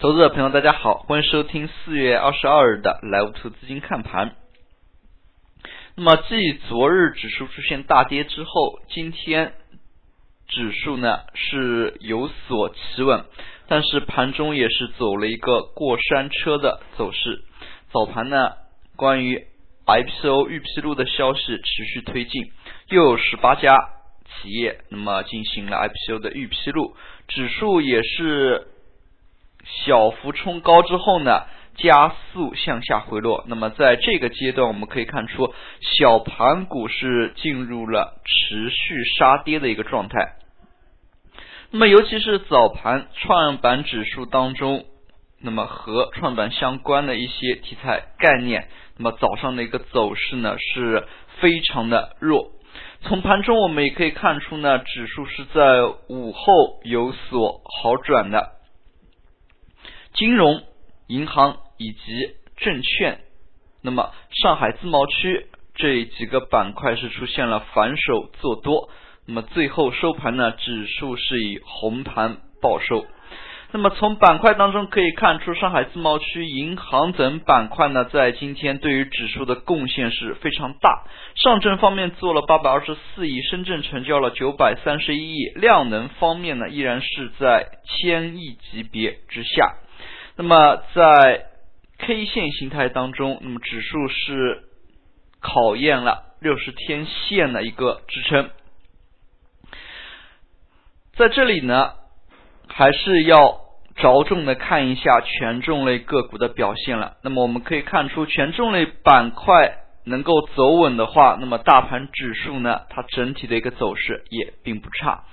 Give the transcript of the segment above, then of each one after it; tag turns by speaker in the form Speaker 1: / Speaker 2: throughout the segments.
Speaker 1: 投资者朋友，大家好，欢迎收听四月二十二日的 Live 图资金看盘。那么，继昨日指数出现大跌之后，今天指数呢是有所企稳，但是盘中也是走了一个过山车的走势。早盘呢，关于 IPO 预披露的消息持续推进，又有十八家企业那么进行了 IPO 的预披露，指数也是。小幅冲高之后呢，加速向下回落。那么在这个阶段，我们可以看出小盘股是进入了持续杀跌的一个状态。那么尤其是早盘创业板指数当中，那么和创业板相关的一些题材概念，那么早上的一个走势呢是非常的弱。从盘中我们也可以看出呢，指数是在午后有所好转的。金融、银行以及证券，那么上海自贸区这几个板块是出现了反手做多，那么最后收盘呢，指数是以红盘报收。那么从板块当中可以看出，上海自贸区、银行等板块呢，在今天对于指数的贡献是非常大。上证方面做了八百二十四亿，深圳成交了九百三十一亿，量能方面呢，依然是在千亿级别之下。那么在 K 线形态当中，那么指数是考验了六十天线的一个支撑，在这里呢，还是要着重的看一下权重类个股的表现了。那么我们可以看出，权重类板块能够走稳的话，那么大盘指数呢，它整体的一个走势也并不差。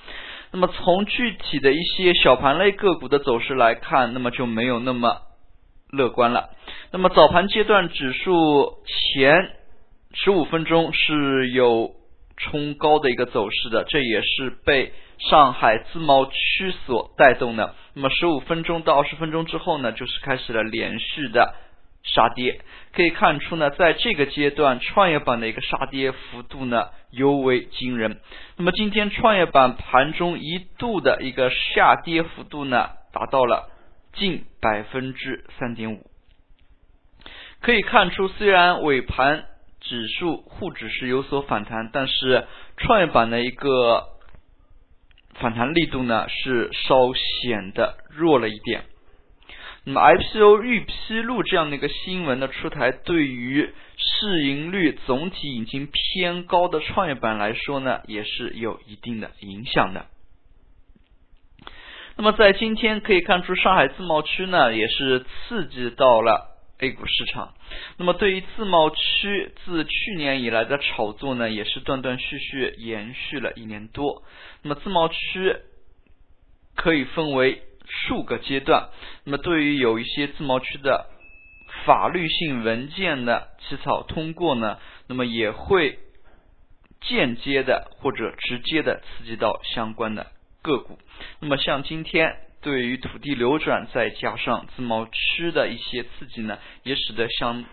Speaker 1: 那么从具体的一些小盘类个股的走势来看，那么就没有那么乐观了。那么早盘阶段指数前十五分钟是有冲高的一个走势的，这也是被上海自贸区所带动的。那么十五分钟到二十分钟之后呢，就是开始了连续的。杀跌可以看出呢，在这个阶段，创业板的一个杀跌幅度呢尤为惊人。那么今天创业板盘中一度的一个下跌幅度呢，达到了近百分之三点五。可以看出，虽然尾盘指数沪指是有所反弹，但是创业板的一个反弹力度呢是稍显得弱了一点。那么 IPO 预披露这样的一个新闻的出台，对于市盈率总体已经偏高的创业板来说呢，也是有一定的影响的。那么在今天可以看出，上海自贸区呢也是刺激到了 A 股市场。那么对于自贸区自去年以来的炒作呢，也是断断续续延续了一年多。那么自贸区可以分为。数个阶段，那么对于有一些自贸区的法律性文件的起草通过呢，那么也会间接的或者直接的刺激到相关的个股。那么像今天对于土地流转再加上自贸区的一些刺激呢，也使得相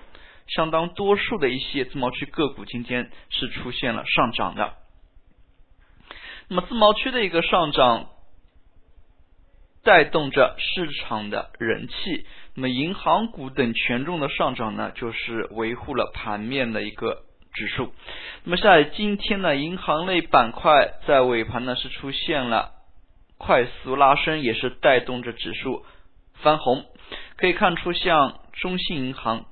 Speaker 1: 相当多数的一些自贸区个股今天是出现了上涨的。那么自贸区的一个上涨。带动着市场的人气，那么银行股等权重的上涨呢，就是维护了盘面的一个指数。那么在今天呢，银行类板块在尾盘呢是出现了快速拉升，也是带动着指数翻红。可以看出，像中信银行、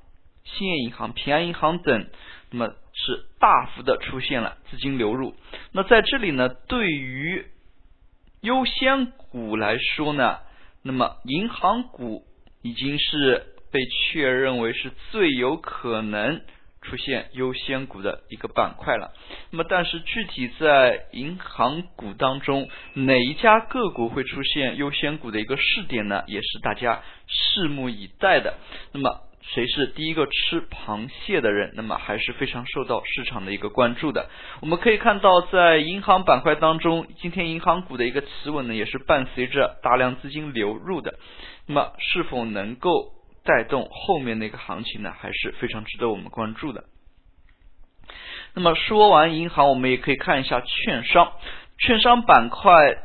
Speaker 1: 兴业银行、平安银行等，那么是大幅的出现了资金流入。那在这里呢，对于优先股来说呢，那么银行股已经是被确认为是最有可能出现优先股的一个板块了。那么，但是具体在银行股当中，哪一家个股会出现优先股的一个试点呢？也是大家拭目以待的。那么。谁是第一个吃螃蟹的人？那么还是非常受到市场的一个关注的。我们可以看到，在银行板块当中，今天银行股的一个企稳呢，也是伴随着大量资金流入的。那么是否能够带动后面的一个行情呢？还是非常值得我们关注的。那么说完银行，我们也可以看一下券商。券商板块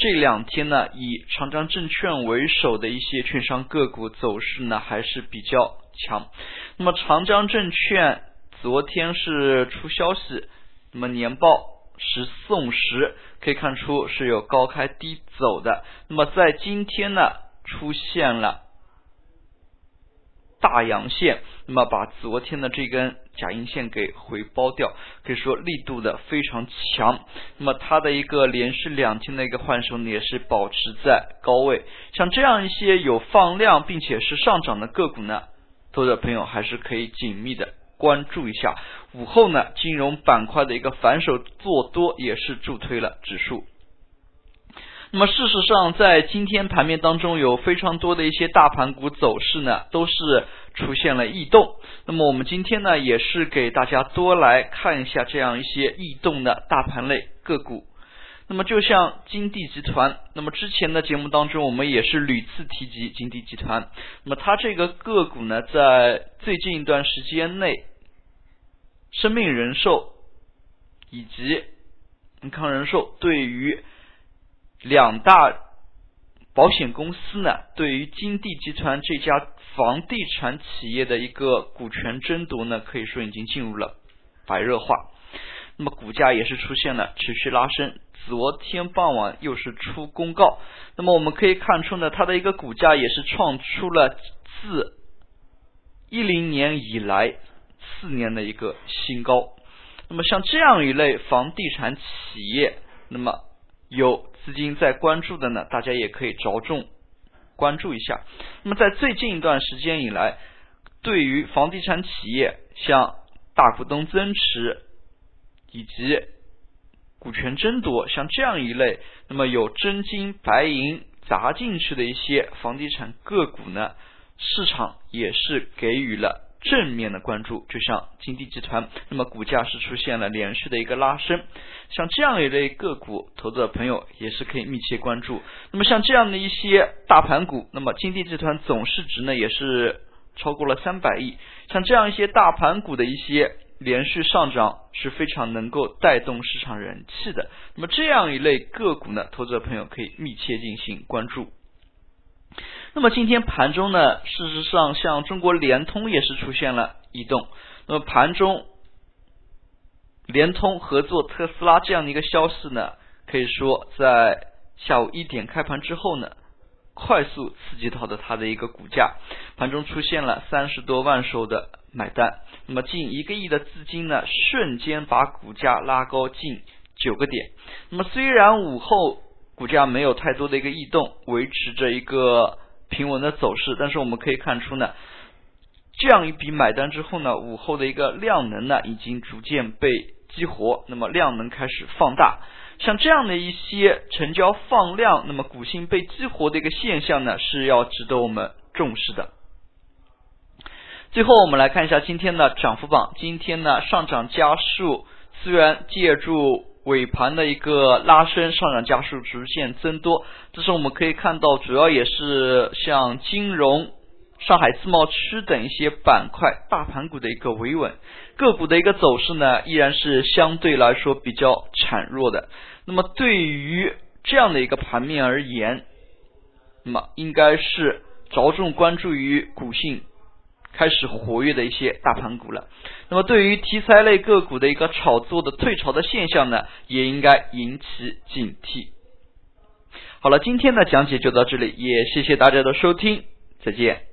Speaker 1: 这两天呢，以长江证券为首的一些券商个股走势呢还是比较强。那么长江证券昨天是出消息，那么年报是送时，可以看出是有高开低走的。那么在今天呢，出现了。大阳线，那么把昨天的这根假阴线给回包掉，可以说力度的非常强。那么它的一个连续两天的一个换手呢，也是保持在高位。像这样一些有放量并且是上涨的个股呢，投资者朋友还是可以紧密的关注一下。午后呢，金融板块的一个反手做多也是助推了指数。那么事实上，在今天盘面当中，有非常多的一些大盘股走势呢，都是出现了异动。那么我们今天呢，也是给大家多来看一下这样一些异动的大盘类个股。那么就像金地集团，那么之前的节目当中，我们也是屡次提及金地集团。那么它这个个股呢，在最近一段时间内，生命人寿以及安康人寿对于两大保险公司呢，对于金地集团这家房地产企业的一个股权争夺呢，可以说已经进入了白热化。那么股价也是出现了持续拉升。昨天傍晚又是出公告，那么我们可以看出呢，它的一个股价也是创出了自一零年以来四年的一个新高。那么像这样一类房地产企业，那么有。资金在关注的呢，大家也可以着重关注一下。那么在最近一段时间以来，对于房地产企业，像大股东增持以及股权争夺，像这样一类，那么有真金白银砸进去的一些房地产个股呢，市场也是给予了。正面的关注，就像金地集团，那么股价是出现了连续的一个拉升，像这样一类个股，投资者朋友也是可以密切关注。那么像这样的一些大盘股，那么金地集团总市值呢也是超过了三百亿，像这样一些大盘股的一些连续上涨是非常能够带动市场人气的。那么这样一类个股呢，投资者朋友可以密切进行关注。那么今天盘中呢，事实上像中国联通也是出现了异动。那么盘中联通合作特斯拉这样的一个消息呢，可以说在下午一点开盘之后呢，快速刺激到的它的一个股价，盘中出现了三十多万手的买单。那么近一个亿的资金呢，瞬间把股价拉高近九个点。那么虽然午后股价没有太多的一个异动，维持着一个。平稳的走势，但是我们可以看出呢，这样一笔买单之后呢，午后的一个量能呢已经逐渐被激活，那么量能开始放大，像这样的一些成交放量，那么股性被激活的一个现象呢，是要值得我们重视的。最后我们来看一下今天的涨幅榜，今天呢上涨家数虽然借助。尾盘的一个拉升，上涨加速逐渐增多，这是我们可以看到，主要也是像金融、上海自贸区等一些板块大盘股的一个维稳，个股的一个走势呢，依然是相对来说比较孱弱的。那么对于这样的一个盘面而言，那么应该是着重关注于股性。开始活跃的一些大盘股了。那么对于题材类个股的一个炒作的退潮的现象呢，也应该引起警惕。好了，今天的讲解就到这里，也谢谢大家的收听，再见。